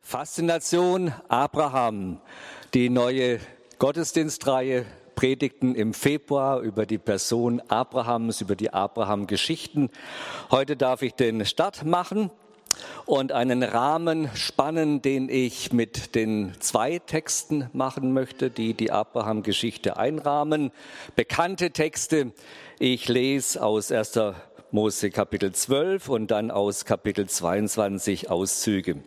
Faszination Abraham, die neue Gottesdienstreihe Predigten im Februar über die Person Abrahams, über die Abraham-Geschichten. Heute darf ich den Start machen und einen Rahmen spannen, den ich mit den zwei Texten machen möchte, die die Abraham-Geschichte einrahmen. Bekannte Texte. Ich lese aus 1. Mose Kapitel 12 und dann aus Kapitel 22 Auszüge.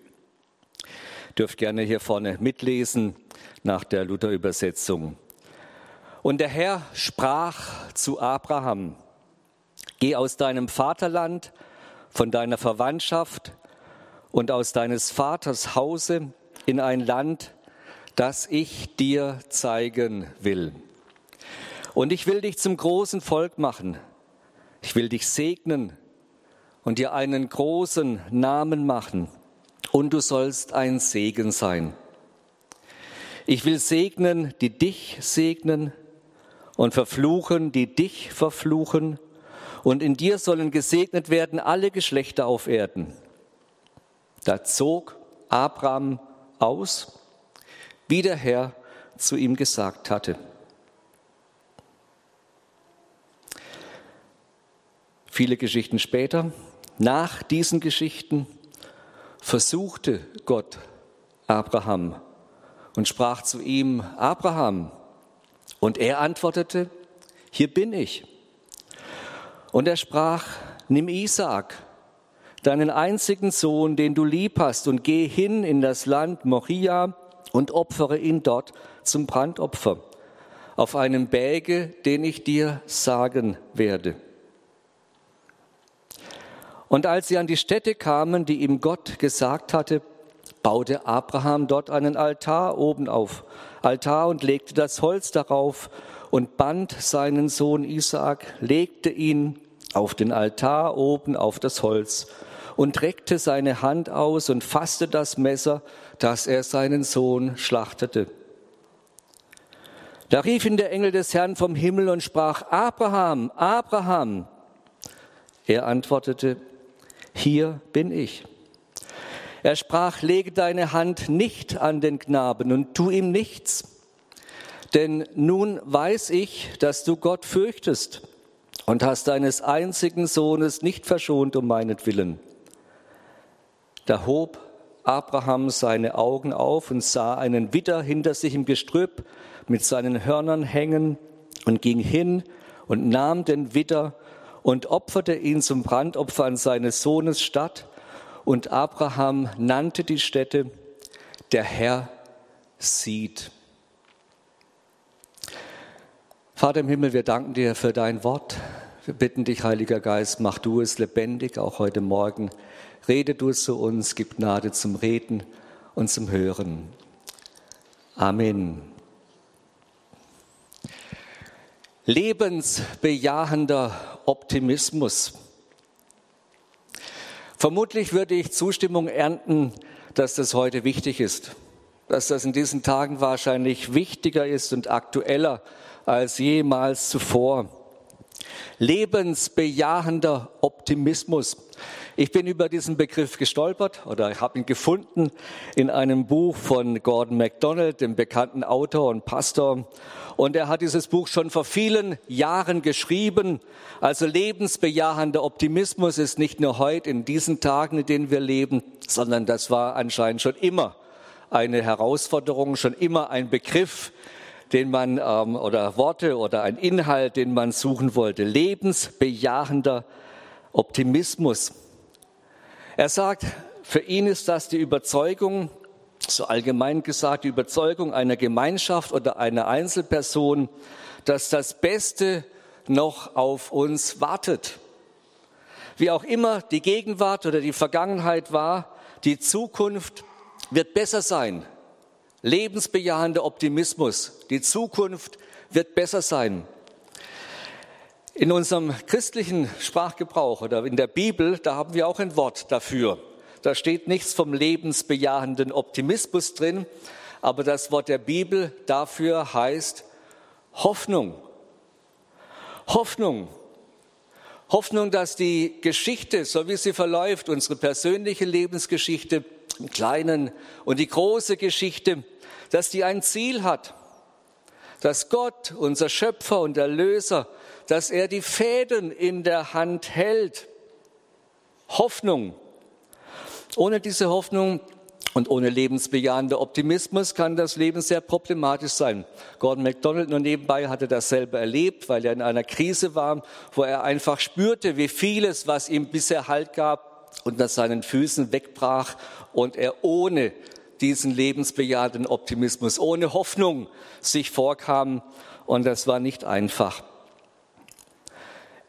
Dürft gerne hier vorne mitlesen nach der Luther-Übersetzung. Und der Herr sprach zu Abraham, geh aus deinem Vaterland, von deiner Verwandtschaft und aus deines Vaters Hause in ein Land, das ich dir zeigen will. Und ich will dich zum großen Volk machen ich will dich segnen und dir einen großen Namen machen und du sollst ein Segen sein. Ich will segnen, die dich segnen und verfluchen, die dich verfluchen. Und in dir sollen gesegnet werden alle Geschlechter auf Erden. Da zog Abraham aus, wie der Herr zu ihm gesagt hatte. Viele Geschichten später, nach diesen Geschichten, versuchte Gott Abraham und sprach zu ihm, Abraham. Und er antwortete, hier bin ich. Und er sprach, nimm Isaak, deinen einzigen Sohn, den du lieb hast, und geh hin in das Land Moria und opfere ihn dort zum Brandopfer auf einem Berge, den ich dir sagen werde. Und als sie an die Stätte kamen, die ihm Gott gesagt hatte, baute Abraham dort einen Altar oben auf, Altar und legte das Holz darauf und band seinen Sohn Isaak, legte ihn auf den Altar oben auf das Holz und reckte seine Hand aus und fasste das Messer, dass er seinen Sohn schlachtete. Da rief ihn der Engel des Herrn vom Himmel und sprach, Abraham, Abraham. Er antwortete, hier bin ich. Er sprach, lege deine Hand nicht an den Knaben und tu ihm nichts, denn nun weiß ich, dass du Gott fürchtest und hast deines einzigen Sohnes nicht verschont um meinetwillen. Da hob Abraham seine Augen auf und sah einen Widder hinter sich im Gestrüpp mit seinen Hörnern hängen und ging hin und nahm den Widder und opferte ihn zum Brandopfer an seines Sohnes Stadt. Und Abraham nannte die Stätte, der Herr sieht. Vater im Himmel, wir danken dir für dein Wort. Wir bitten dich, Heiliger Geist, mach du es lebendig, auch heute Morgen. Rede du es zu uns, gib Gnade zum Reden und zum Hören. Amen. Lebensbejahender Optimismus. Vermutlich würde ich Zustimmung ernten, dass das heute wichtig ist, dass das in diesen Tagen wahrscheinlich wichtiger ist und aktueller als jemals zuvor. Lebensbejahender Optimismus. Ich bin über diesen Begriff gestolpert oder habe ihn gefunden in einem Buch von Gordon MacDonald, dem bekannten Autor und Pastor. Und er hat dieses Buch schon vor vielen Jahren geschrieben. Also lebensbejahender Optimismus ist nicht nur heute in diesen Tagen, in denen wir leben, sondern das war anscheinend schon immer eine Herausforderung, schon immer ein Begriff, den man ähm, oder Worte oder ein Inhalt, den man suchen wollte. Lebensbejahender Optimismus. Er sagt, für ihn ist das die Überzeugung, so allgemein gesagt, die Überzeugung einer Gemeinschaft oder einer Einzelperson, dass das Beste noch auf uns wartet. Wie auch immer die Gegenwart oder die Vergangenheit war, die Zukunft wird besser sein. Lebensbejahender Optimismus. Die Zukunft wird besser sein. In unserem christlichen Sprachgebrauch oder in der Bibel, da haben wir auch ein Wort dafür. Da steht nichts vom lebensbejahenden Optimismus drin, aber das Wort der Bibel dafür heißt Hoffnung. Hoffnung. Hoffnung, dass die Geschichte, so wie sie verläuft, unsere persönliche Lebensgeschichte, im Kleinen und die große Geschichte, dass die ein Ziel hat, dass Gott, unser Schöpfer und Erlöser, dass er die Fäden in der Hand hält. Hoffnung. Ohne diese Hoffnung und ohne lebensbejahender Optimismus kann das Leben sehr problematisch sein. Gordon MacDonald nur nebenbei hatte das selber erlebt, weil er in einer Krise war, wo er einfach spürte, wie vieles, was ihm bisher Halt gab, unter seinen Füßen wegbrach und er ohne diesen lebensbejahenden Optimismus, ohne Hoffnung sich vorkam und das war nicht einfach.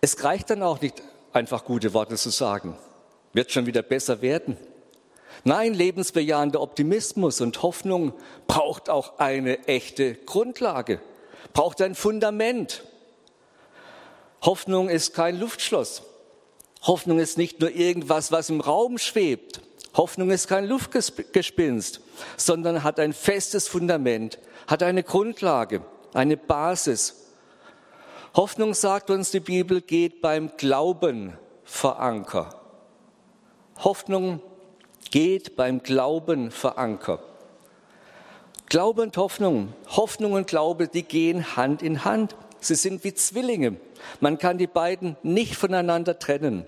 Es reicht dann auch nicht einfach gute Worte zu sagen. Wird schon wieder besser werden. Nein, lebensbejahender Optimismus und Hoffnung braucht auch eine echte Grundlage, braucht ein Fundament. Hoffnung ist kein Luftschloss. Hoffnung ist nicht nur irgendwas, was im Raum schwebt. Hoffnung ist kein Luftgespinst, sondern hat ein festes Fundament, hat eine Grundlage, eine Basis. Hoffnung, sagt uns die Bibel, geht beim Glauben verankert. Hoffnung geht beim Glauben verankert. Glaube und Hoffnung, Hoffnung und Glaube, die gehen Hand in Hand. Sie sind wie Zwillinge. Man kann die beiden nicht voneinander trennen.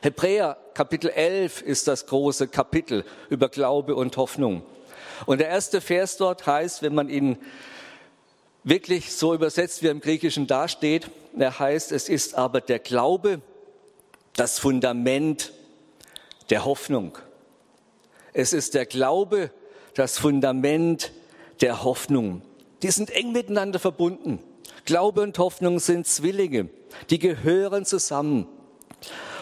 Hebräer Kapitel 11 ist das große Kapitel über Glaube und Hoffnung. Und der erste Vers dort heißt, wenn man ihn wirklich so übersetzt, wie er im Griechischen dasteht, er heißt, es ist aber der Glaube, das Fundament der Hoffnung. Es ist der Glaube, das Fundament der Hoffnung. Die sind eng miteinander verbunden. Glaube und Hoffnung sind Zwillinge, die gehören zusammen.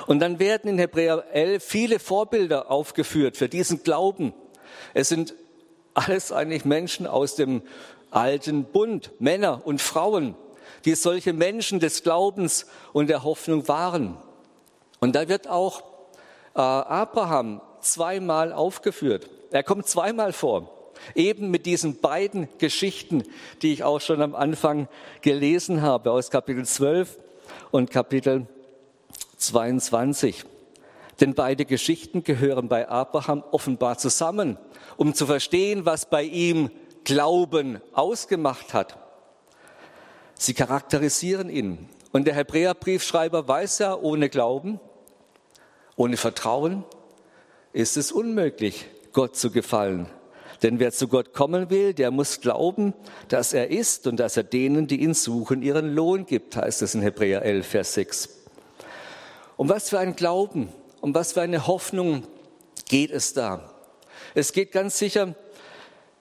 Und dann werden in Hebräer 11 viele Vorbilder aufgeführt für diesen Glauben. Es sind alles eigentlich Menschen aus dem alten Bund, Männer und Frauen, die solche Menschen des Glaubens und der Hoffnung waren. Und da wird auch äh, Abraham zweimal aufgeführt. Er kommt zweimal vor. Eben mit diesen beiden Geschichten, die ich auch schon am Anfang gelesen habe, aus Kapitel 12 und Kapitel 22. Denn beide Geschichten gehören bei Abraham offenbar zusammen, um zu verstehen, was bei ihm Glauben ausgemacht hat. Sie charakterisieren ihn. Und der Hebräerbriefschreiber weiß ja, ohne Glauben, ohne Vertrauen ist es unmöglich, Gott zu gefallen. Denn wer zu Gott kommen will, der muss glauben, dass er ist und dass er denen, die ihn suchen, ihren Lohn gibt, heißt es in Hebräer 11, Vers 6. Um was für ein Glauben, um was für eine Hoffnung geht es da? Es geht ganz sicher,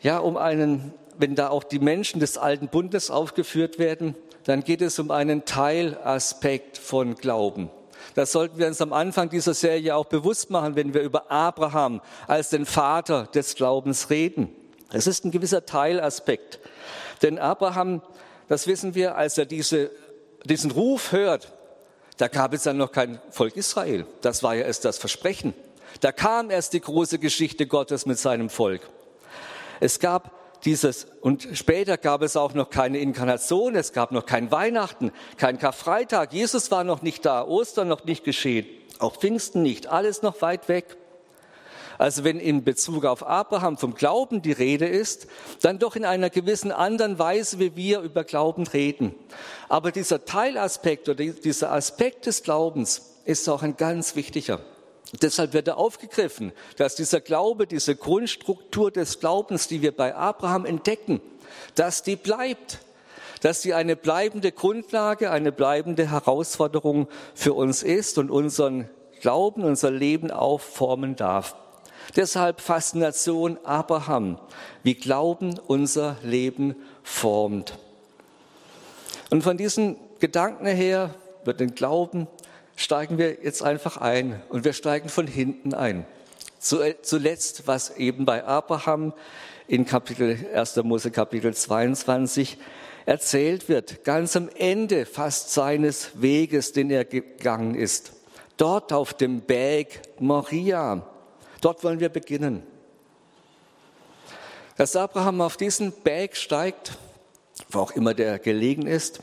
ja, um einen, wenn da auch die Menschen des alten Bundes aufgeführt werden, dann geht es um einen Teilaspekt von Glauben. Das sollten wir uns am Anfang dieser Serie auch bewusst machen, wenn wir über Abraham als den Vater des Glaubens reden. Es ist ein gewisser Teilaspekt. Denn Abraham, das wissen wir, als er diese, diesen Ruf hört, da gab es dann noch kein Volk Israel. Das war ja erst das Versprechen. Da kam erst die große Geschichte Gottes mit seinem Volk. Es gab dieses, und später gab es auch noch keine Inkarnation, es gab noch kein Weihnachten, kein Karfreitag, Jesus war noch nicht da, Ostern noch nicht geschehen, auch Pfingsten nicht, alles noch weit weg. Also wenn in Bezug auf Abraham vom Glauben die Rede ist, dann doch in einer gewissen anderen Weise, wie wir über Glauben reden. Aber dieser Teilaspekt oder dieser Aspekt des Glaubens ist auch ein ganz wichtiger. Deshalb wird er aufgegriffen, dass dieser Glaube, diese Grundstruktur des Glaubens, die wir bei Abraham entdecken, dass die bleibt, dass sie eine bleibende Grundlage, eine bleibende Herausforderung für uns ist und unseren Glauben, unser Leben auch formen darf. Deshalb Faszination Abraham, wie Glauben unser Leben formt. Und von diesen Gedanken her wird den Glauben steigen wir jetzt einfach ein und wir steigen von hinten ein. Zuletzt, was eben bei Abraham in Kapitel 1. Mose Kapitel 22 erzählt wird, ganz am Ende fast seines Weges, den er gegangen ist. Dort auf dem Berg Moria. Dort wollen wir beginnen. Dass Abraham auf diesen Berg steigt, wo auch immer der gelegen ist,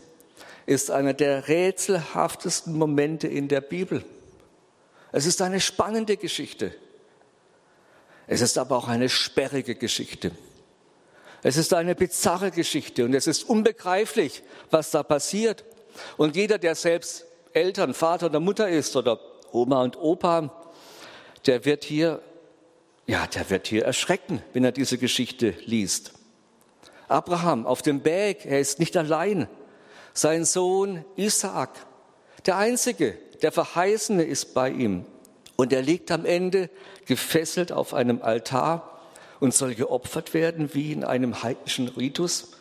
ist einer der rätselhaftesten Momente in der Bibel. Es ist eine spannende Geschichte. Es ist aber auch eine sperrige Geschichte. Es ist eine bizarre Geschichte und es ist unbegreiflich, was da passiert. Und jeder, der selbst Eltern, Vater oder Mutter ist oder Oma und Opa, der wird hier, ja, der wird hier erschrecken, wenn er diese Geschichte liest. Abraham auf dem Berg, er ist nicht allein. Sein Sohn Isaak, der Einzige, der Verheißene ist bei ihm. Und er liegt am Ende gefesselt auf einem Altar und soll geopfert werden wie in einem heidnischen Ritus.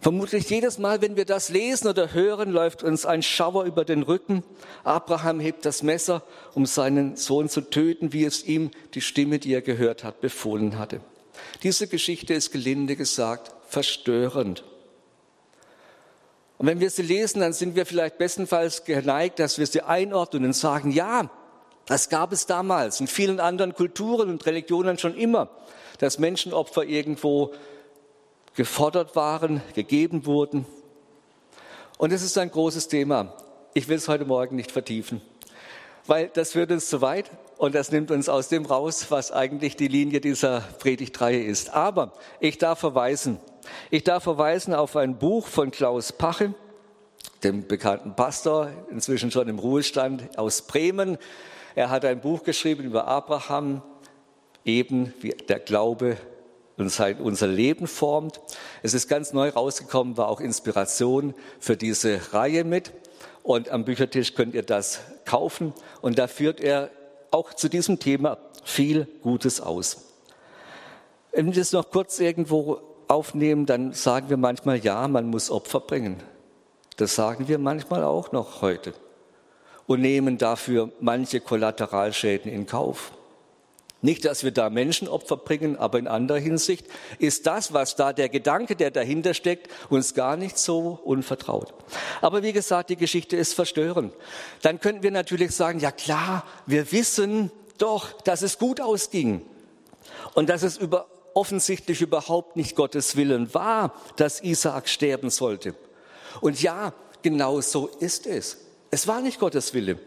Vermutlich jedes Mal, wenn wir das lesen oder hören, läuft uns ein Schauer über den Rücken. Abraham hebt das Messer, um seinen Sohn zu töten, wie es ihm die Stimme, die er gehört hat, befohlen hatte. Diese Geschichte ist gelinde gesagt verstörend. Und wenn wir sie lesen, dann sind wir vielleicht bestenfalls geneigt, dass wir sie einordnen und sagen, ja, das gab es damals in vielen anderen Kulturen und Religionen schon immer, dass Menschenopfer irgendwo gefordert waren, gegeben wurden. Und es ist ein großes Thema. Ich will es heute Morgen nicht vertiefen, weil das führt uns zu weit und das nimmt uns aus dem raus, was eigentlich die Linie dieser Predigtreihe ist. Aber ich darf verweisen, ich darf verweisen auf ein Buch von Klaus Pache, dem bekannten Pastor, inzwischen schon im Ruhestand aus Bremen. Er hat ein Buch geschrieben über Abraham, eben wie der Glaube unser Leben formt. Es ist ganz neu rausgekommen, war auch Inspiration für diese Reihe mit. Und am Büchertisch könnt ihr das kaufen. Und da führt er auch zu diesem Thema viel Gutes aus. Wenn wir das noch kurz irgendwo aufnehmen, dann sagen wir manchmal, ja, man muss Opfer bringen. Das sagen wir manchmal auch noch heute und nehmen dafür manche Kollateralschäden in Kauf. Nicht, dass wir da Menschenopfer bringen, aber in anderer Hinsicht ist das, was da der Gedanke, der dahinter steckt, uns gar nicht so unvertraut. Aber wie gesagt, die Geschichte ist verstörend. Dann könnten wir natürlich sagen, ja klar, wir wissen doch, dass es gut ausging und dass es über, offensichtlich überhaupt nicht Gottes Willen war, dass Isaak sterben sollte. Und ja, genau so ist es. Es war nicht Gottes Wille.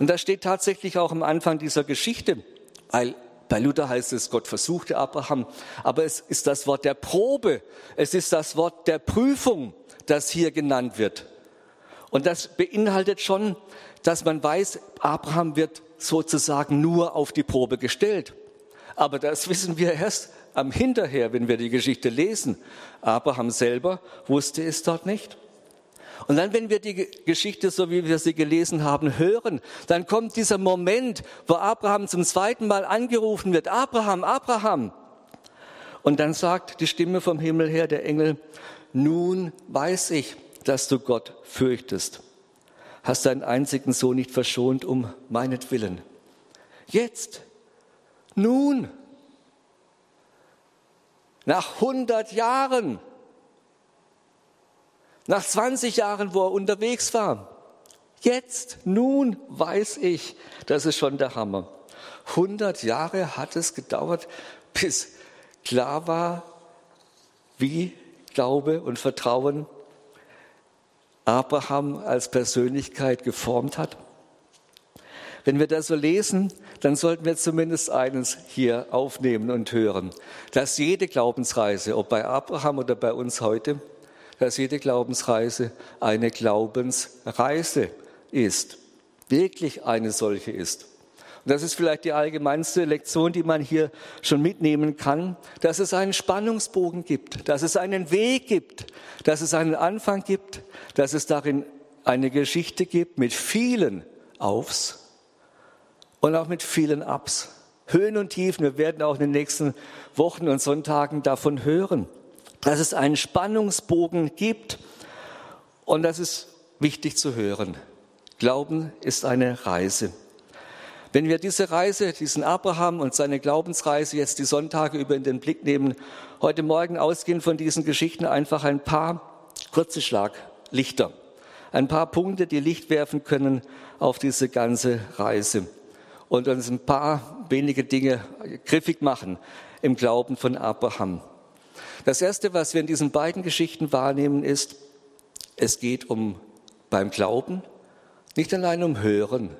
Und das steht tatsächlich auch am Anfang dieser Geschichte, weil bei Luther heißt es, Gott versuchte Abraham, aber es ist das Wort der Probe, es ist das Wort der Prüfung, das hier genannt wird. Und das beinhaltet schon, dass man weiß, Abraham wird sozusagen nur auf die Probe gestellt. Aber das wissen wir erst am Hinterher, wenn wir die Geschichte lesen. Abraham selber wusste es dort nicht. Und dann, wenn wir die Geschichte, so wie wir sie gelesen haben, hören, dann kommt dieser Moment, wo Abraham zum zweiten Mal angerufen wird, Abraham, Abraham. Und dann sagt die Stimme vom Himmel her, der Engel, nun weiß ich, dass du Gott fürchtest. Hast deinen einzigen Sohn nicht verschont um meinetwillen. Jetzt, nun, nach 100 Jahren, nach 20 Jahren, wo er unterwegs war. Jetzt, nun weiß ich, das ist schon der Hammer. 100 Jahre hat es gedauert, bis klar war, wie Glaube und Vertrauen Abraham als Persönlichkeit geformt hat. Wenn wir das so lesen, dann sollten wir zumindest eines hier aufnehmen und hören, dass jede Glaubensreise, ob bei Abraham oder bei uns heute, dass jede Glaubensreise eine Glaubensreise ist, wirklich eine solche ist. Und das ist vielleicht die allgemeinste Lektion, die man hier schon mitnehmen kann, dass es einen Spannungsbogen gibt, dass es einen Weg gibt, dass es einen Anfang gibt, dass es darin eine Geschichte gibt mit vielen Aufs und auch mit vielen Abs. Höhen und Tiefen, wir werden auch in den nächsten Wochen und Sonntagen davon hören dass es einen Spannungsbogen gibt und das ist wichtig zu hören. Glauben ist eine Reise. Wenn wir diese Reise, diesen Abraham und seine Glaubensreise jetzt die Sonntage über in den Blick nehmen, heute Morgen ausgehen von diesen Geschichten einfach ein paar kurze Schlaglichter, ein paar Punkte, die Licht werfen können auf diese ganze Reise und uns ein paar wenige Dinge griffig machen im Glauben von Abraham. Das Erste, was wir in diesen beiden Geschichten wahrnehmen, ist, es geht um beim Glauben nicht allein um Hören,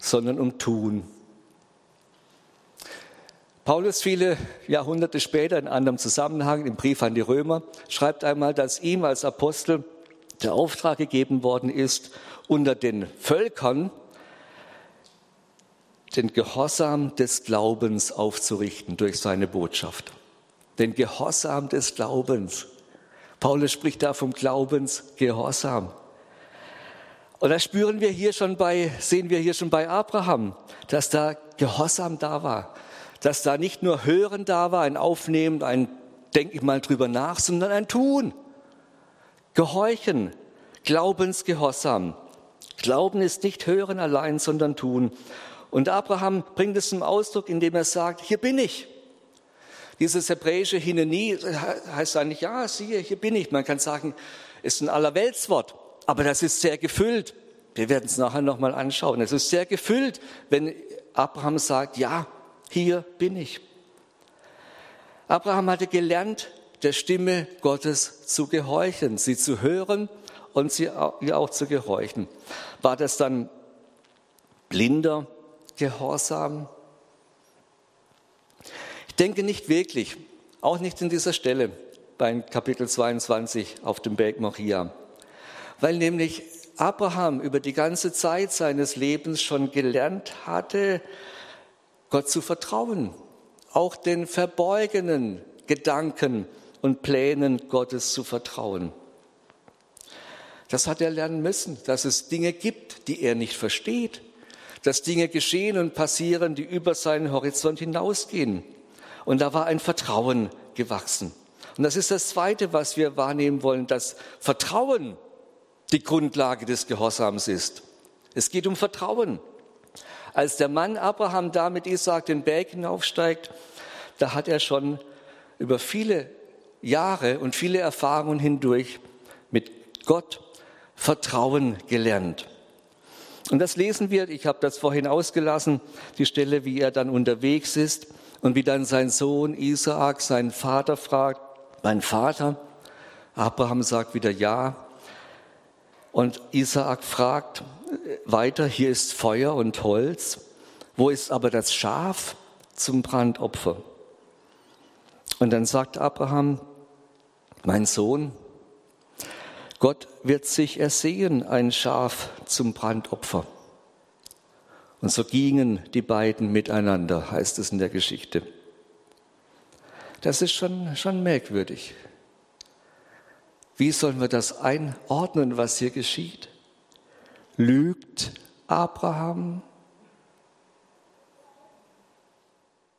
sondern um Tun. Paulus viele Jahrhunderte später in anderem Zusammenhang im Brief an die Römer schreibt einmal, dass ihm als Apostel der Auftrag gegeben worden ist, unter den Völkern den Gehorsam des Glaubens aufzurichten durch seine Botschaft. Den Gehorsam des Glaubens. Paulus spricht da vom Glaubensgehorsam. Und das spüren wir hier schon bei, sehen wir hier schon bei Abraham, dass da Gehorsam da war, dass da nicht nur Hören da war, ein Aufnehmen, ein Denke ich mal drüber nach, sondern ein Tun. Gehorchen, Glaubensgehorsam. Glauben ist nicht Hören allein, sondern Tun. Und Abraham bringt es zum Ausdruck, indem er sagt, hier bin ich. Dieses hebräische Hineni heißt eigentlich, ja, siehe, hier bin ich. Man kann sagen, ist ein Allerweltswort, aber das ist sehr gefüllt. Wir werden es nachher nochmal anschauen. Es ist sehr gefüllt, wenn Abraham sagt, ja, hier bin ich. Abraham hatte gelernt, der Stimme Gottes zu gehorchen, sie zu hören und sie auch zu gehorchen. War das dann blinder Gehorsam? Ich denke nicht wirklich, auch nicht in dieser Stelle beim Kapitel 22 auf dem Berg Moria, weil nämlich Abraham über die ganze Zeit seines Lebens schon gelernt hatte, Gott zu vertrauen, auch den verborgenen Gedanken und Plänen Gottes zu vertrauen. Das hat er lernen müssen, dass es Dinge gibt, die er nicht versteht, dass Dinge geschehen und passieren, die über seinen Horizont hinausgehen. Und da war ein Vertrauen gewachsen. Und das ist das Zweite, was wir wahrnehmen wollen, dass Vertrauen die Grundlage des Gehorsams ist. Es geht um Vertrauen. Als der Mann Abraham da mit Isaac den Berg hinaufsteigt, da hat er schon über viele Jahre und viele Erfahrungen hindurch mit Gott Vertrauen gelernt. Und das lesen wir, ich habe das vorhin ausgelassen, die Stelle, wie er dann unterwegs ist und wie dann sein Sohn Isaak seinen Vater fragt, mein Vater, Abraham sagt wieder ja. Und Isaak fragt weiter, hier ist Feuer und Holz, wo ist aber das Schaf zum Brandopfer? Und dann sagt Abraham, mein Sohn, Gott wird sich ersehen, ein Schaf zum Brandopfer. Und so gingen die beiden miteinander, heißt es in der Geschichte. Das ist schon, schon merkwürdig. Wie sollen wir das einordnen, was hier geschieht? Lügt Abraham?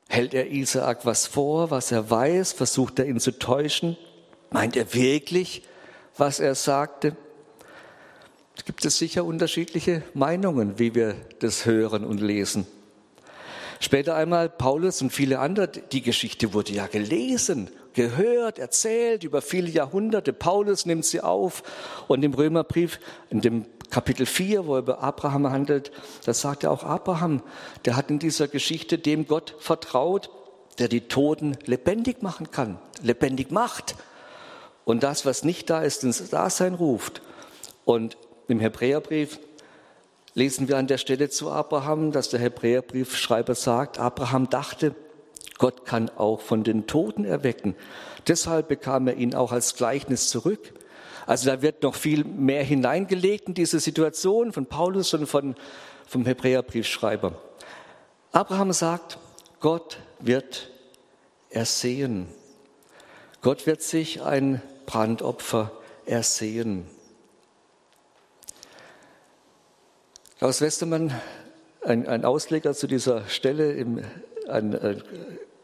Hält er Isaak was vor, was er weiß? Versucht er ihn zu täuschen? Meint er wirklich, was er sagte. Es gibt es sicher unterschiedliche Meinungen, wie wir das hören und lesen. Später einmal Paulus und viele andere, die Geschichte wurde ja gelesen, gehört, erzählt über viele Jahrhunderte. Paulus nimmt sie auf und im Römerbrief, in dem Kapitel 4, wo er über Abraham handelt, da sagt er auch Abraham, der hat in dieser Geschichte dem Gott vertraut, der die Toten lebendig machen kann, lebendig macht und das, was nicht da ist, ins Dasein ruft. Und im Hebräerbrief lesen wir an der Stelle zu Abraham, dass der Hebräerbriefschreiber sagt, Abraham dachte, Gott kann auch von den Toten erwecken. Deshalb bekam er ihn auch als Gleichnis zurück. Also da wird noch viel mehr hineingelegt in diese Situation von Paulus und von, vom Hebräerbriefschreiber. Abraham sagt, Gott wird ersehen. Gott wird sich ein Brandopfer ersehen. Klaus Westermann, ein, ein, Ausleger zu dieser Stelle, im, ein, ein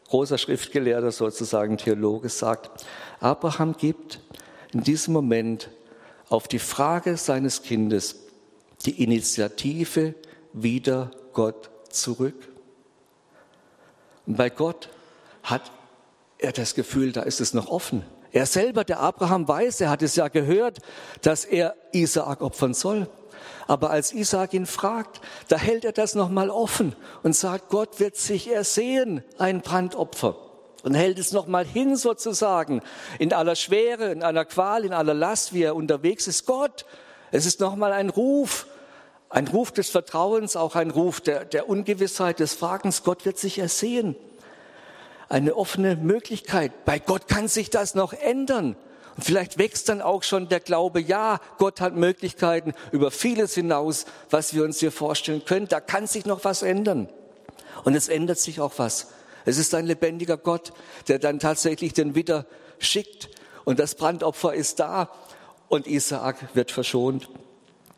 großer Schriftgelehrter, sozusagen Theologe, sagt, Abraham gibt in diesem Moment auf die Frage seines Kindes die Initiative wieder Gott zurück. Und bei Gott hat er das Gefühl, da ist es noch offen. Er selber, der Abraham weiß, er hat es ja gehört, dass er Isaak opfern soll. Aber als Isaak ihn fragt, da hält er das nochmal offen und sagt, Gott wird sich ersehen, ein Brandopfer. Und hält es nochmal hin sozusagen, in aller Schwere, in aller Qual, in aller Last, wie er unterwegs ist. Gott, es ist nochmal ein Ruf, ein Ruf des Vertrauens, auch ein Ruf der, der Ungewissheit, des Fragens. Gott wird sich ersehen. Eine offene Möglichkeit. Bei Gott kann sich das noch ändern. Und vielleicht wächst dann auch schon der Glaube, ja, Gott hat Möglichkeiten über vieles hinaus, was wir uns hier vorstellen können. Da kann sich noch was ändern. Und es ändert sich auch was. Es ist ein lebendiger Gott, der dann tatsächlich den Widder schickt. Und das Brandopfer ist da und Isaak wird verschont.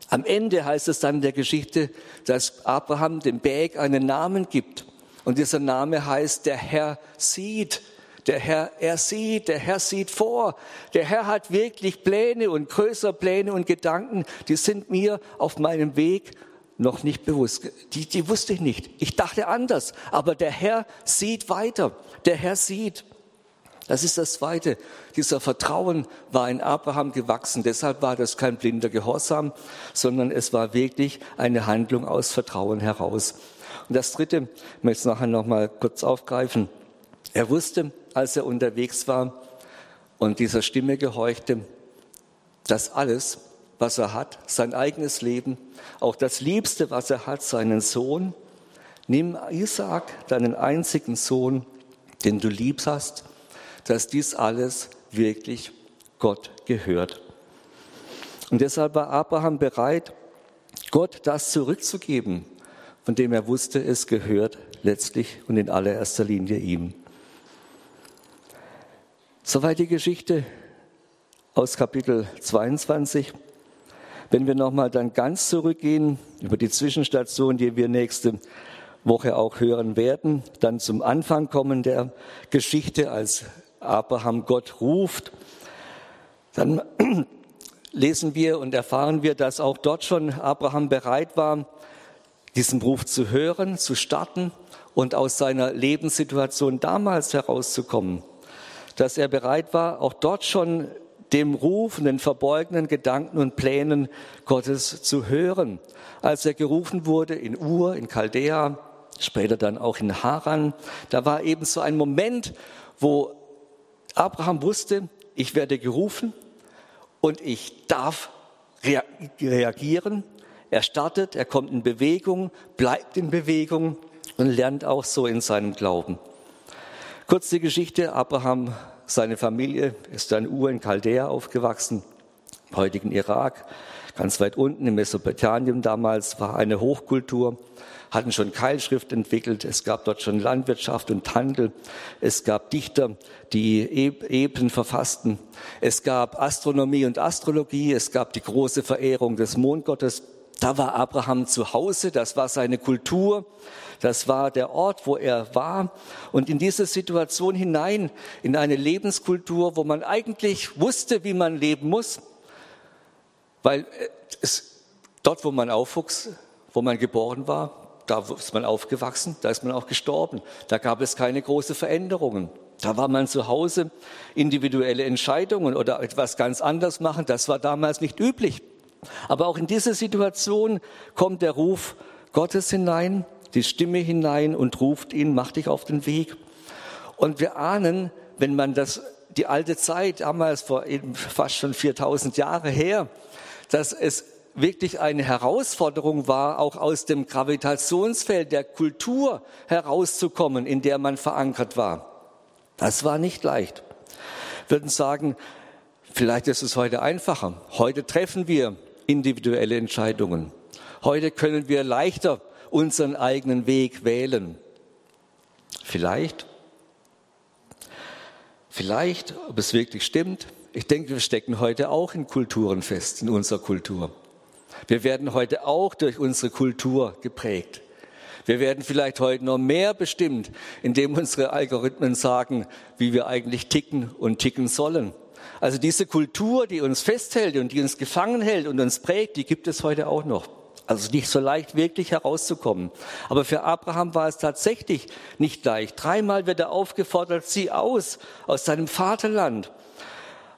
Am Ende heißt es dann in der Geschichte, dass Abraham dem Berg einen Namen gibt. Und dieser Name heißt, der Herr sieht. Der Herr, er sieht, der Herr sieht vor. Der Herr hat wirklich Pläne und größere Pläne und Gedanken, die sind mir auf meinem Weg noch nicht bewusst. Die, die wusste ich nicht. Ich dachte anders. Aber der Herr sieht weiter. Der Herr sieht. Das ist das Zweite. Dieser Vertrauen war in Abraham gewachsen. Deshalb war das kein blinder Gehorsam, sondern es war wirklich eine Handlung aus Vertrauen heraus. Und das Dritte möchte ich nachher noch mal kurz aufgreifen. Er wusste, als er unterwegs war und dieser Stimme gehorchte, dass alles, was er hat, sein eigenes Leben, auch das Liebste, was er hat, seinen Sohn, nimm Isaac, deinen einzigen Sohn, den du liebst hast, dass dies alles wirklich Gott gehört. Und deshalb war Abraham bereit, Gott das zurückzugeben, von dem er wusste, es gehört letztlich und in allererster Linie ihm. Soweit die Geschichte aus Kapitel 22. Wenn wir nochmal dann ganz zurückgehen über die Zwischenstation, die wir nächste Woche auch hören werden, dann zum Anfang kommen der Geschichte, als Abraham Gott ruft, dann lesen wir und erfahren wir, dass auch dort schon Abraham bereit war, diesen Ruf zu hören, zu starten und aus seiner Lebenssituation damals herauszukommen dass er bereit war, auch dort schon dem Ruf den verborgenen Gedanken und Plänen Gottes zu hören. Als er gerufen wurde in Ur, in Chaldea, später dann auch in Haran, da war eben so ein Moment, wo Abraham wusste, ich werde gerufen und ich darf reagieren. Er startet, er kommt in Bewegung, bleibt in Bewegung und lernt auch so in seinem Glauben. Kurz die Geschichte. Abraham, seine Familie ist in Ur in Chaldea aufgewachsen, im heutigen Irak, ganz weit unten in Mesopotamien damals, war eine Hochkultur, hatten schon Keilschrift entwickelt, es gab dort schon Landwirtschaft und Handel, es gab Dichter, die Eben verfassten, es gab Astronomie und Astrologie, es gab die große Verehrung des Mondgottes, da war Abraham zu Hause, das war seine Kultur, das war der Ort, wo er war. Und in diese Situation hinein, in eine Lebenskultur, wo man eigentlich wusste, wie man leben muss, weil äh, es, dort, wo man aufwuchs, wo man geboren war, da ist man aufgewachsen, da ist man auch gestorben. Da gab es keine großen Veränderungen. Da war man zu Hause, individuelle Entscheidungen oder etwas ganz anderes machen, das war damals nicht üblich. Aber auch in diese Situation kommt der Ruf Gottes hinein, die Stimme hinein und ruft ihn, mach dich auf den Weg. Und wir ahnen, wenn man das, die alte Zeit, damals vor eben fast schon 4000 Jahre her, dass es wirklich eine Herausforderung war, auch aus dem Gravitationsfeld der Kultur herauszukommen, in der man verankert war. Das war nicht leicht. Wir würden sagen, vielleicht ist es heute einfacher. Heute treffen wir individuelle Entscheidungen. Heute können wir leichter unseren eigenen Weg wählen. Vielleicht, vielleicht, ob es wirklich stimmt. Ich denke, wir stecken heute auch in Kulturen fest, in unserer Kultur. Wir werden heute auch durch unsere Kultur geprägt. Wir werden vielleicht heute noch mehr bestimmt, indem unsere Algorithmen sagen, wie wir eigentlich ticken und ticken sollen. Also diese Kultur, die uns festhält und die uns gefangen hält und uns prägt, die gibt es heute auch noch. Also nicht so leicht wirklich herauszukommen. Aber für Abraham war es tatsächlich nicht leicht. Dreimal wird er aufgefordert, zieh aus aus seinem Vaterland,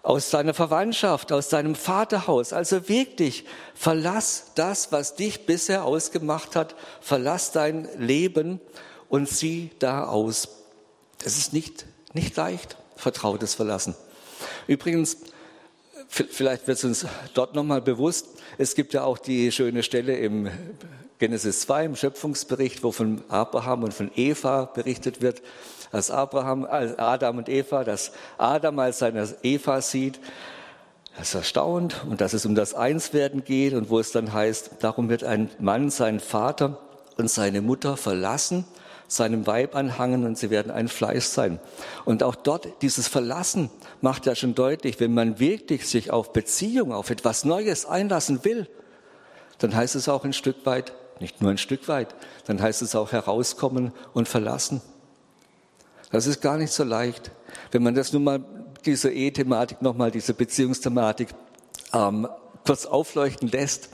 aus seiner Verwandtschaft, aus seinem Vaterhaus. Also wirklich, verlass das, was dich bisher ausgemacht hat, verlass dein Leben und zieh da aus. Es ist nicht, nicht leicht, vertrautes Verlassen. Übrigens, vielleicht wird es uns dort nochmal bewusst, es gibt ja auch die schöne Stelle im Genesis 2 im Schöpfungsbericht, wo von Abraham und von Eva berichtet wird, als Abraham, als Adam und Eva, dass Adam als seine Eva sieht, er ist erstaunt und dass es um das Einswerden geht und wo es dann heißt, darum wird ein Mann seinen Vater und seine Mutter verlassen, seinem Weib anhangen und sie werden ein Fleisch sein. Und auch dort dieses Verlassen macht ja schon deutlich, wenn man wirklich sich auf Beziehung, auf etwas Neues einlassen will, dann heißt es auch ein Stück weit, nicht nur ein Stück weit, dann heißt es auch herauskommen und verlassen. Das ist gar nicht so leicht. Wenn man das nun mal, diese Ehe-Thematik nochmal, diese Beziehungsthematik ähm, kurz aufleuchten lässt,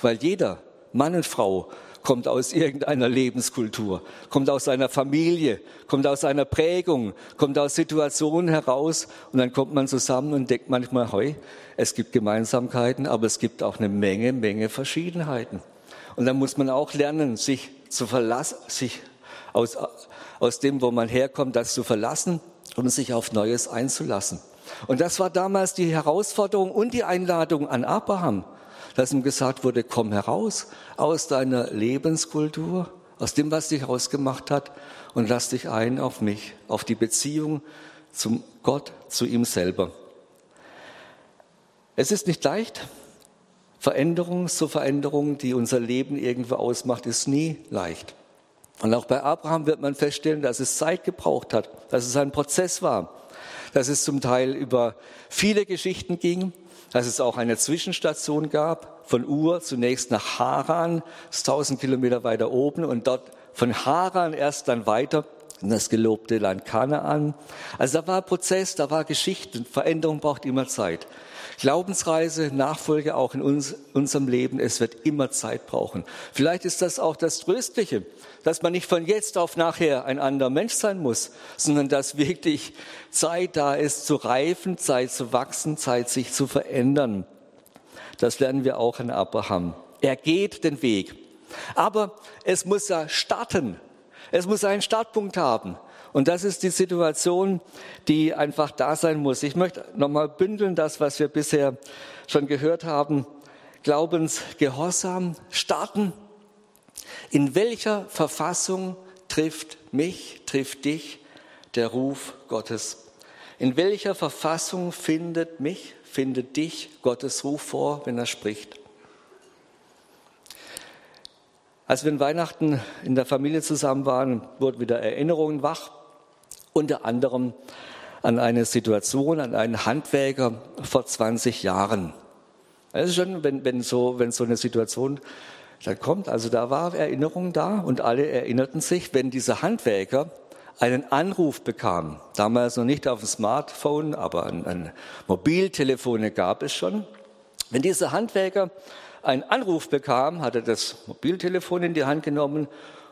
weil jeder, Mann und Frau, kommt aus irgendeiner Lebenskultur, kommt aus seiner Familie, kommt aus seiner Prägung, kommt aus Situationen heraus und dann kommt man zusammen und denkt manchmal, heu, es gibt Gemeinsamkeiten, aber es gibt auch eine Menge, Menge Verschiedenheiten. Und dann muss man auch lernen, sich zu verlassen, sich aus, aus dem, wo man herkommt, das zu verlassen und sich auf Neues einzulassen. Und das war damals die Herausforderung und die Einladung an Abraham, dass ihm gesagt wurde, komm heraus aus deiner Lebenskultur, aus dem, was dich ausgemacht hat und lass dich ein auf mich, auf die Beziehung zum Gott, zu ihm selber. Es ist nicht leicht. Veränderung zur Veränderung, die unser Leben irgendwo ausmacht, ist nie leicht. Und auch bei Abraham wird man feststellen, dass es Zeit gebraucht hat, dass es ein Prozess war, dass es zum Teil über viele Geschichten ging, dass es auch eine Zwischenstation gab, von Ur zunächst nach Haran, das ist 1000 Kilometer weiter oben und dort von Haran erst dann weiter in das gelobte Land Kanaan. Also da war Prozess, da war Geschichte, Veränderung braucht immer Zeit. Glaubensreise, Nachfolge auch in uns, unserem Leben, es wird immer Zeit brauchen. Vielleicht ist das auch das Tröstliche, dass man nicht von jetzt auf nachher ein anderer Mensch sein muss, sondern dass wirklich Zeit da ist zu reifen, Zeit zu wachsen, Zeit sich zu verändern. Das lernen wir auch an Abraham. Er geht den Weg. Aber es muss ja starten. Es muss einen Startpunkt haben. Und das ist die Situation, die einfach da sein muss. Ich möchte nochmal bündeln das, was wir bisher schon gehört haben. Glaubensgehorsam starten. In welcher Verfassung trifft mich, trifft dich der Ruf Gottes? In welcher Verfassung findet mich, findet dich Gottes Ruf vor, wenn er spricht? Als wir in Weihnachten in der Familie zusammen waren, wurden wieder Erinnerungen wach unter anderem an eine Situation, an einen Handwerker vor 20 Jahren. Also schon, wenn, wenn, so, wenn so eine Situation dann kommt, also da war Erinnerung da und alle erinnerten sich, wenn dieser Handwerker einen Anruf bekam, damals noch nicht auf dem Smartphone, aber an, an Mobiltelefone gab es schon. Wenn dieser Handwerker einen Anruf bekam, hat er das Mobiltelefon in die Hand genommen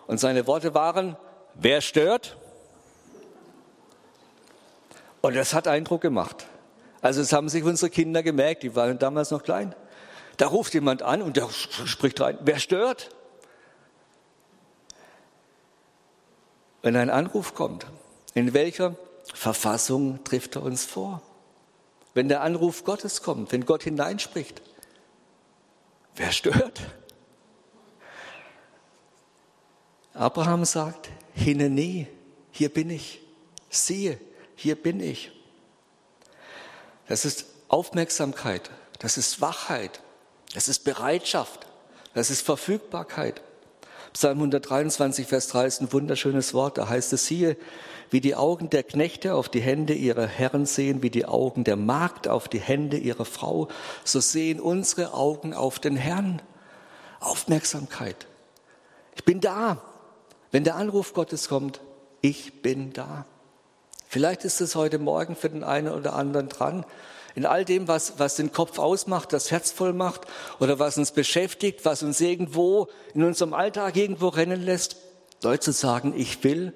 und seine Worte waren, wer stört? Und das hat Eindruck gemacht. Also das haben sich unsere Kinder gemerkt, die waren damals noch klein. Da ruft jemand an und der spricht rein, wer stört? Wenn ein Anruf kommt, in welcher Verfassung trifft er uns vor? Wenn der Anruf Gottes kommt, wenn Gott hineinspricht, wer stört? Abraham sagt, Hinene, hier bin ich, siehe, hier bin ich. Das ist Aufmerksamkeit, das ist Wachheit, das ist Bereitschaft, das ist Verfügbarkeit. Psalm 123, Vers 3 ist ein wunderschönes Wort. Da heißt es hier, wie die Augen der Knechte auf die Hände ihrer Herren sehen, wie die Augen der Magd auf die Hände ihrer Frau, so sehen unsere Augen auf den Herrn. Aufmerksamkeit. Ich bin da. Wenn der Anruf Gottes kommt, ich bin da. Vielleicht ist es heute Morgen für den einen oder anderen dran. In all dem, was, was den Kopf ausmacht, das Herz voll macht oder was uns beschäftigt, was uns irgendwo in unserem Alltag irgendwo rennen lässt, Leute zu sagen, ich will,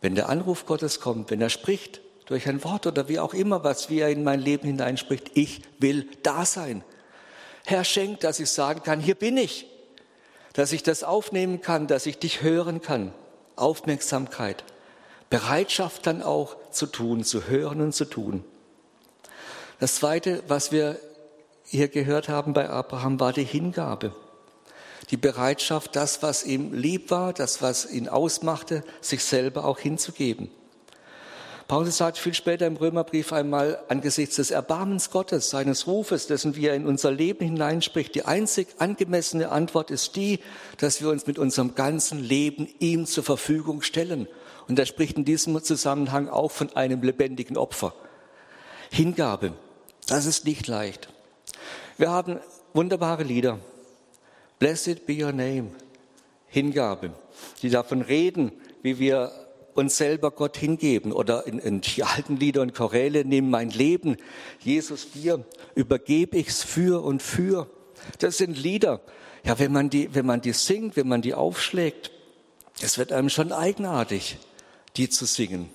wenn der Anruf Gottes kommt, wenn er spricht, durch ein Wort oder wie auch immer, was wie er in mein Leben hineinspricht, ich will da sein. Herr, schenkt, dass ich sagen kann, hier bin ich, dass ich das aufnehmen kann, dass ich dich hören kann. Aufmerksamkeit. Bereitschaft dann auch zu tun, zu hören und zu tun. Das Zweite, was wir hier gehört haben bei Abraham, war die Hingabe. Die Bereitschaft, das, was ihm lieb war, das, was ihn ausmachte, sich selber auch hinzugeben. Paulus sagt viel später im Römerbrief einmal, angesichts des Erbarmens Gottes, seines Rufes, dessen wie er in unser Leben hineinspricht, die einzig angemessene Antwort ist die, dass wir uns mit unserem ganzen Leben ihm zur Verfügung stellen. Und er spricht in diesem Zusammenhang auch von einem lebendigen Opfer. Hingabe, das ist nicht leicht. Wir haben wunderbare Lieder. Blessed be your name. Hingabe, die davon reden, wie wir uns selber Gott hingeben oder in, in die alten Lieder und Choräle, nimm mein Leben, Jesus dir, übergebe ich's für und für. Das sind Lieder. Ja, wenn man die, wenn man die singt, wenn man die aufschlägt, es wird einem schon eigenartig, die zu singen.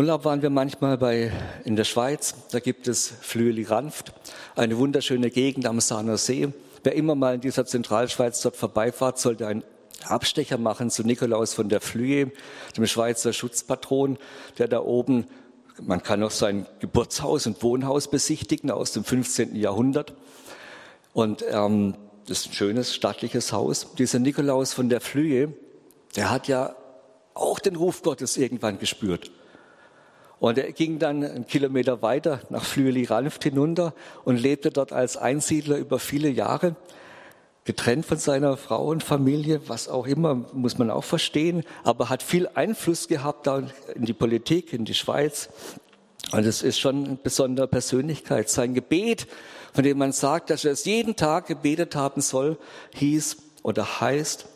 Urlaub waren wir manchmal bei, in der Schweiz. Da gibt es Flüeli-Ranft, eine wunderschöne Gegend am Sahner See. Wer immer mal in dieser Zentralschweiz dort vorbeifahrt, sollte ein Abstecher machen zu Nikolaus von der Flühe, dem Schweizer Schutzpatron, der da oben, man kann auch sein Geburtshaus und Wohnhaus besichtigen aus dem 15. Jahrhundert. Und ähm, das ist ein schönes, stattliches Haus. Dieser Nikolaus von der Flühe, der hat ja auch den Ruf Gottes irgendwann gespürt. Und er ging dann einen Kilometer weiter nach Flüeli-Ranft hinunter und lebte dort als Einsiedler über viele Jahre getrennt von seiner Frau und Familie, was auch immer, muss man auch verstehen, aber hat viel Einfluss gehabt in die Politik, in die Schweiz. Und es ist schon eine besondere Persönlichkeit. Sein Gebet, von dem man sagt, dass er es jeden Tag gebetet haben soll, hieß oder heißt,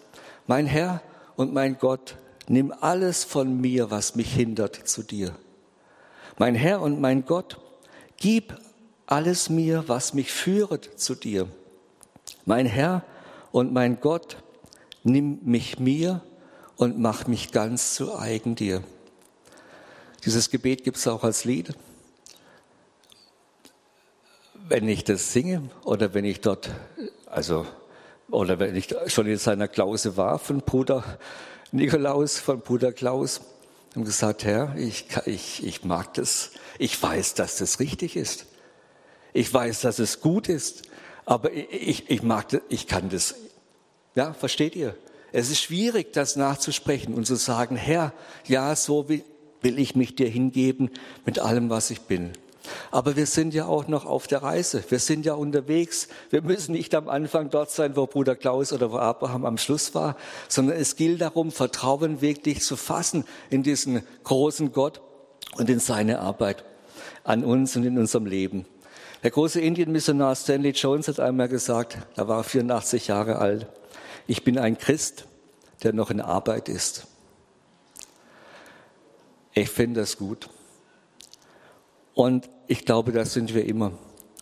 mein Herr und mein Gott, nimm alles von mir, was mich hindert, zu dir. Mein Herr und mein Gott, gib alles mir, was mich führet zu dir. Mein Herr und mein Gott, nimm mich mir und mach mich ganz zu eigen dir. Dieses Gebet gibt es auch als Lied. Wenn ich das singe oder wenn ich dort, also, oder wenn ich schon in seiner Klause war von Bruder Nikolaus, von Bruder Klaus, und gesagt, Herr, ich, ich, ich mag das, ich weiß, dass das richtig ist. Ich weiß, dass es gut ist. Aber ich, ich mag das, ich kann das. Ja, versteht ihr? Es ist schwierig, das nachzusprechen und zu sagen, Herr, ja, so will ich mich dir hingeben mit allem, was ich bin. Aber wir sind ja auch noch auf der Reise. Wir sind ja unterwegs. Wir müssen nicht am Anfang dort sein, wo Bruder Klaus oder wo Abraham am Schluss war, sondern es gilt darum, Vertrauen wirklich zu fassen in diesen großen Gott und in seine Arbeit an uns und in unserem Leben. Der große Indienmissionar Stanley Jones hat einmal gesagt, er war 84 Jahre alt, ich bin ein Christ, der noch in Arbeit ist. Ich finde das gut. Und ich glaube, das sind wir immer.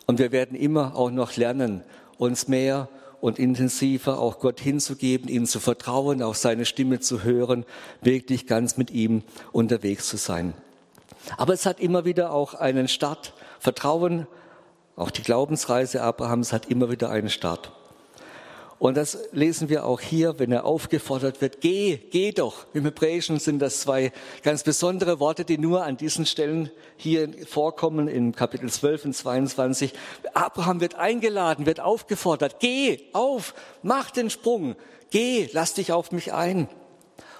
Und wir werden immer auch noch lernen, uns mehr und intensiver auch Gott hinzugeben, ihm zu vertrauen, auch seine Stimme zu hören, wirklich ganz mit ihm unterwegs zu sein. Aber es hat immer wieder auch einen Start. Vertrauen auch die Glaubensreise Abrahams hat immer wieder einen Start. Und das lesen wir auch hier, wenn er aufgefordert wird, geh, geh doch. Im Hebräischen sind das zwei ganz besondere Worte, die nur an diesen Stellen hier vorkommen, in Kapitel 12 und 22. Abraham wird eingeladen, wird aufgefordert, geh auf, mach den Sprung, geh, lass dich auf mich ein.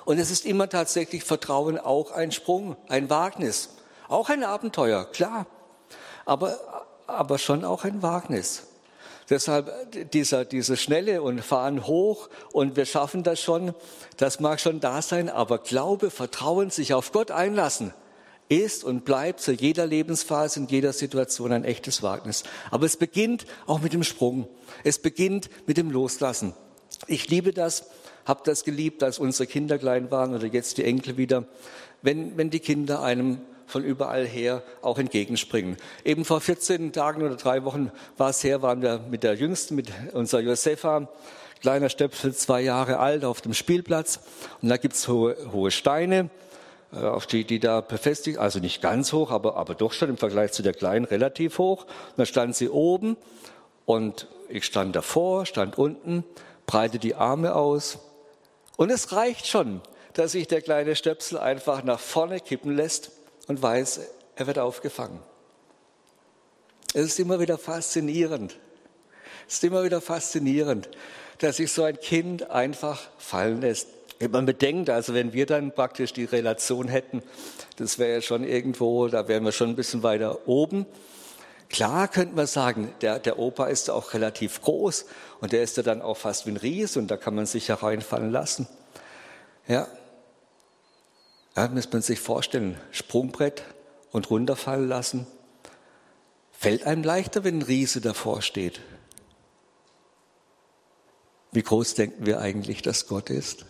Und es ist immer tatsächlich Vertrauen auch ein Sprung, ein Wagnis, auch ein Abenteuer, klar. Aber aber schon auch ein Wagnis. Deshalb dieser, diese Schnelle und fahren hoch und wir schaffen das schon, das mag schon da sein, aber Glaube, Vertrauen, sich auf Gott einlassen, ist und bleibt zu jeder Lebensphase, in jeder Situation ein echtes Wagnis. Aber es beginnt auch mit dem Sprung. Es beginnt mit dem Loslassen. Ich liebe das, habe das geliebt, als unsere Kinder klein waren oder jetzt die Enkel wieder, wenn, wenn die Kinder einem von überall her auch entgegenspringen. Eben vor 14 Tagen oder drei Wochen war es her, waren wir mit der Jüngsten, mit unserer Josefa, kleiner Stöpsel, zwei Jahre alt, auf dem Spielplatz. Und da gibt's hohe, hohe Steine, äh, auf die, die da befestigt, also nicht ganz hoch, aber, aber doch schon im Vergleich zu der kleinen relativ hoch. Und da stand sie oben und ich stand davor, stand unten, breite die Arme aus. Und es reicht schon, dass sich der kleine Stöpsel einfach nach vorne kippen lässt und weiß, er wird aufgefangen. Es ist immer wieder faszinierend, Es ist immer wieder faszinierend, dass sich so ein Kind einfach fallen lässt. Wenn man bedenkt, also wenn wir dann praktisch die Relation hätten, das wäre ja schon irgendwo, da wären wir schon ein bisschen weiter oben. Klar könnten wir sagen, der, der Opa ist auch relativ groß und der ist ja dann auch fast wie ein Ries und da kann man sich ja reinfallen lassen. Ja, ja muss man sich vorstellen, Sprungbrett und runterfallen lassen. Fällt einem leichter, wenn ein Riese davor steht. Wie groß denken wir eigentlich, dass Gott ist?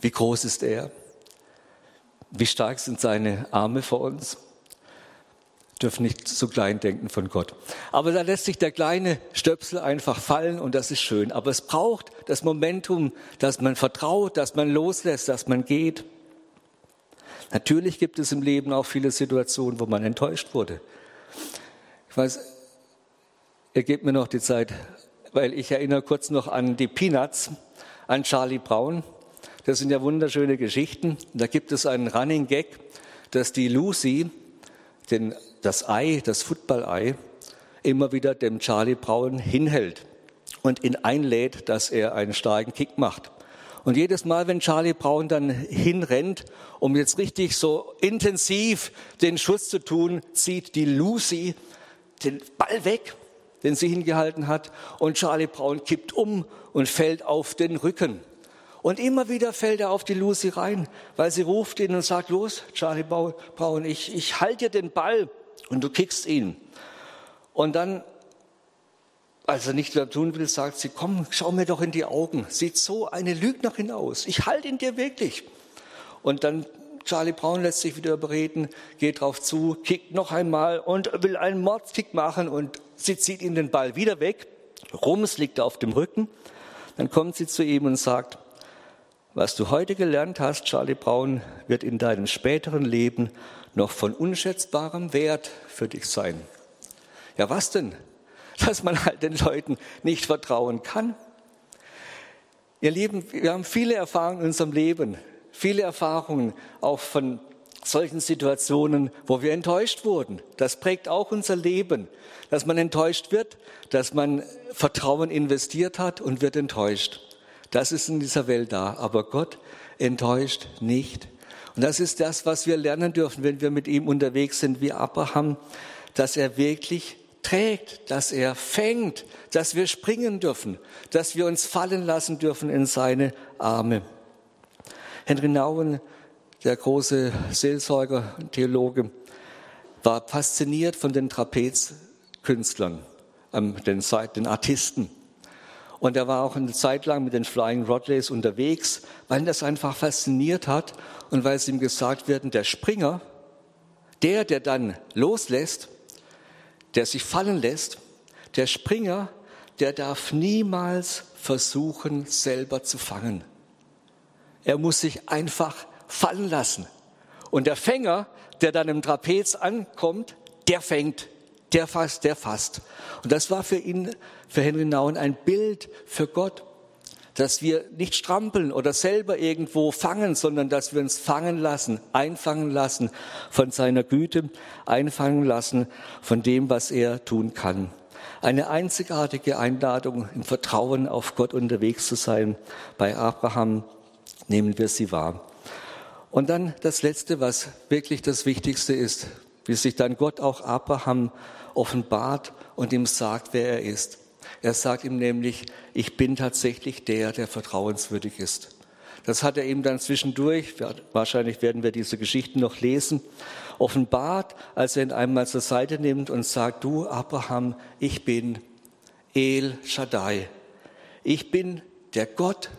Wie groß ist er? Wie stark sind seine Arme vor uns? Dürfen nicht zu klein denken von Gott. Aber da lässt sich der kleine Stöpsel einfach fallen und das ist schön. Aber es braucht das Momentum, dass man vertraut, dass man loslässt, dass man geht. Natürlich gibt es im Leben auch viele Situationen, wo man enttäuscht wurde. Ich weiß, ihr gebt mir noch die Zeit, weil ich erinnere kurz noch an die Peanuts, an Charlie Brown. Das sind ja wunderschöne Geschichten. Da gibt es einen Running Gag, dass die Lucy den das Ei, das Football-Ei, immer wieder dem Charlie Brown hinhält und ihn einlädt, dass er einen starken Kick macht. Und jedes Mal, wenn Charlie Brown dann hinrennt, um jetzt richtig so intensiv den Schuss zu tun, zieht die Lucy den Ball weg, den sie hingehalten hat, und Charlie Brown kippt um und fällt auf den Rücken. Und immer wieder fällt er auf die Lucy rein, weil sie ruft ihn und sagt, los, Charlie Brown, ich, ich halte dir den Ball und du kickst ihn. Und dann, als er nicht mehr tun will, sagt sie, komm, schau mir doch in die Augen. Sieht so eine Lügnerin aus. Ich halte ihn dir wirklich. Und dann Charlie Brown lässt sich wieder überreden, geht drauf zu, kickt noch einmal und will einen Mordskick machen und sie zieht ihm den Ball wieder weg. Rums liegt auf dem Rücken. Dann kommt sie zu ihm und sagt, was du heute gelernt hast, Charlie Brown, wird in deinem späteren Leben noch von unschätzbarem Wert für dich sein. Ja, was denn? Dass man halt den Leuten nicht vertrauen kann. Ihr Lieben, wir haben viele Erfahrungen in unserem Leben, viele Erfahrungen auch von solchen Situationen, wo wir enttäuscht wurden. Das prägt auch unser Leben, dass man enttäuscht wird, dass man Vertrauen investiert hat und wird enttäuscht. Das ist in dieser Welt da. Aber Gott enttäuscht nicht. Und das ist das, was wir lernen dürfen, wenn wir mit ihm unterwegs sind, wie Abraham, dass er wirklich trägt, dass er fängt, dass wir springen dürfen, dass wir uns fallen lassen dürfen in seine Arme. Henry Nauen, der große Seelsorger, Theologe, war fasziniert von den Trapezkünstlern, ähm, den, den Artisten. Und er war auch eine Zeit lang mit den Flying Rodleys unterwegs, weil ihn das einfach fasziniert hat und weil es ihm gesagt wird, der Springer, der, der dann loslässt, der sich fallen lässt, der Springer, der darf niemals versuchen, selber zu fangen. Er muss sich einfach fallen lassen. Und der Fänger, der dann im Trapez ankommt, der fängt der fasst, der fasst. Und das war für ihn, für Henry Nauen, ein Bild für Gott, dass wir nicht strampeln oder selber irgendwo fangen, sondern dass wir uns fangen lassen, einfangen lassen von seiner Güte, einfangen lassen von dem, was er tun kann. Eine einzigartige Einladung, im Vertrauen auf Gott unterwegs zu sein. Bei Abraham nehmen wir sie wahr. Und dann das Letzte, was wirklich das Wichtigste ist, wie sich dann Gott auch Abraham offenbart und ihm sagt, wer er ist. Er sagt ihm nämlich, ich bin tatsächlich der, der vertrauenswürdig ist. Das hat er ihm dann zwischendurch, wahrscheinlich werden wir diese Geschichten noch lesen, offenbart, als er ihn einmal zur Seite nimmt und sagt, du Abraham, ich bin El Shaddai. Ich bin der Gott,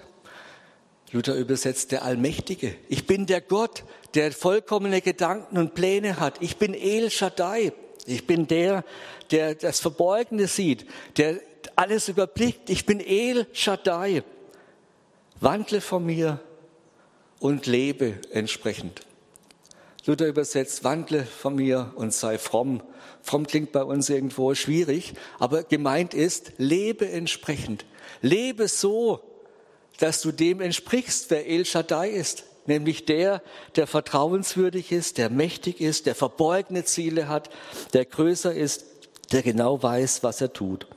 Luther übersetzt der Allmächtige. Ich bin der Gott, der vollkommene Gedanken und Pläne hat. Ich bin El Shaddai. Ich bin der, der das Verborgene sieht, der alles überblickt. Ich bin El Shaddai. Wandle von mir und lebe entsprechend. Luther übersetzt, wandle von mir und sei fromm. Fromm klingt bei uns irgendwo schwierig, aber gemeint ist, lebe entsprechend. Lebe so, dass du dem entsprichst, wer El Shaddai ist nämlich der, der vertrauenswürdig ist, der mächtig ist, der verborgene Ziele hat, der größer ist der genau weiß, was er tut.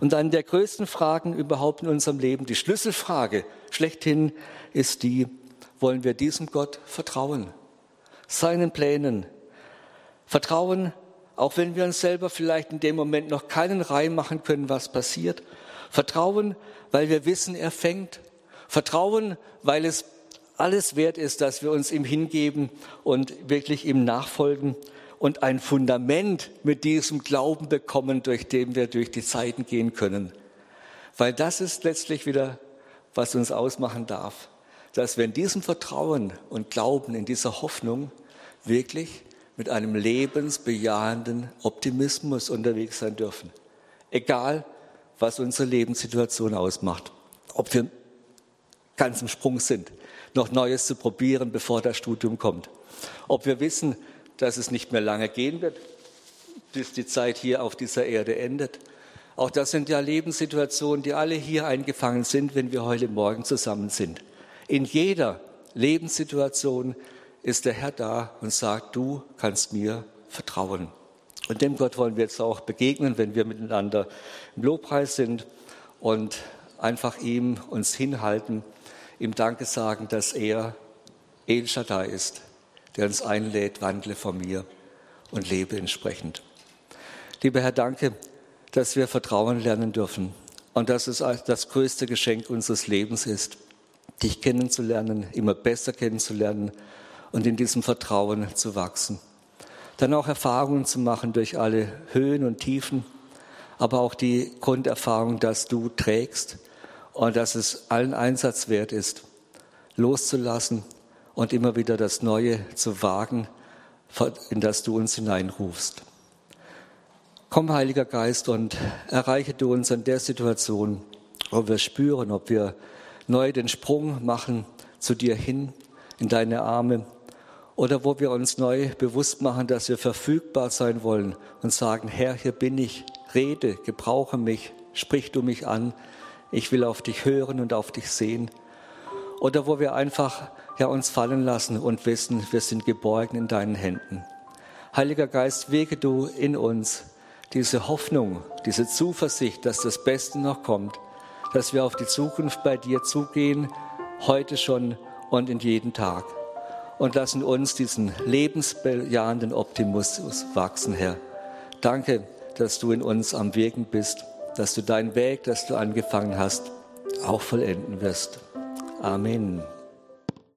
Und eine der größten Fragen überhaupt in unserem Leben, die Schlüsselfrage schlechthin, ist die, wollen wir diesem Gott vertrauen? Seinen Plänen. Vertrauen, auch wenn wir uns selber vielleicht in dem Moment noch keinen Reim machen können, was passiert. Vertrauen, weil wir wissen, er fängt. Vertrauen, weil es alles wert ist, dass wir uns ihm hingeben und wirklich ihm nachfolgen und ein Fundament mit diesem Glauben bekommen, durch den wir durch die Zeiten gehen können. Weil das ist letztlich wieder, was uns ausmachen darf, dass wir in diesem Vertrauen und Glauben, in dieser Hoffnung wirklich mit einem lebensbejahenden Optimismus unterwegs sein dürfen. Egal, was unsere Lebenssituation ausmacht. Ob wir ganz im Sprung sind, noch Neues zu probieren, bevor das Studium kommt. Ob wir wissen, dass es nicht mehr lange gehen wird, bis die Zeit hier auf dieser Erde endet. Auch das sind ja Lebenssituationen, die alle hier eingefangen sind, wenn wir heute Morgen zusammen sind. In jeder Lebenssituation ist der Herr da und sagt, du kannst mir vertrauen. Und dem Gott wollen wir jetzt auch begegnen, wenn wir miteinander im Lobpreis sind und einfach ihm uns hinhalten, ihm Danke sagen, dass er El Shaddai ist, der uns einlädt, wandle vor mir und lebe entsprechend. Lieber Herr, danke, dass wir Vertrauen lernen dürfen und dass es das größte Geschenk unseres Lebens ist, dich kennenzulernen, immer besser kennenzulernen und in diesem Vertrauen zu wachsen. Dann auch Erfahrungen zu machen durch alle Höhen und Tiefen, aber auch die Grunderfahrung, dass du trägst und dass es allen Einsatz wert ist, loszulassen und immer wieder das Neue zu wagen, in das du uns hineinrufst. Komm, Heiliger Geist, und erreiche du uns an der Situation, wo wir spüren, ob wir neu den Sprung machen zu dir hin, in deine Arme, oder wo wir uns neu bewusst machen, dass wir verfügbar sein wollen und sagen, Herr, hier bin ich, rede, gebrauche mich, sprich du mich an, ich will auf dich hören und auf dich sehen. Oder wo wir einfach ja, uns fallen lassen und wissen, wir sind geborgen in deinen Händen. Heiliger Geist, wege du in uns diese Hoffnung, diese Zuversicht, dass das Beste noch kommt, dass wir auf die Zukunft bei dir zugehen, heute schon und in jeden Tag. Und lassen uns diesen lebensbejahenden Optimismus wachsen, Herr. Danke, dass du in uns am Wirken bist, dass du deinen Weg, das du angefangen hast, auch vollenden wirst. Amen.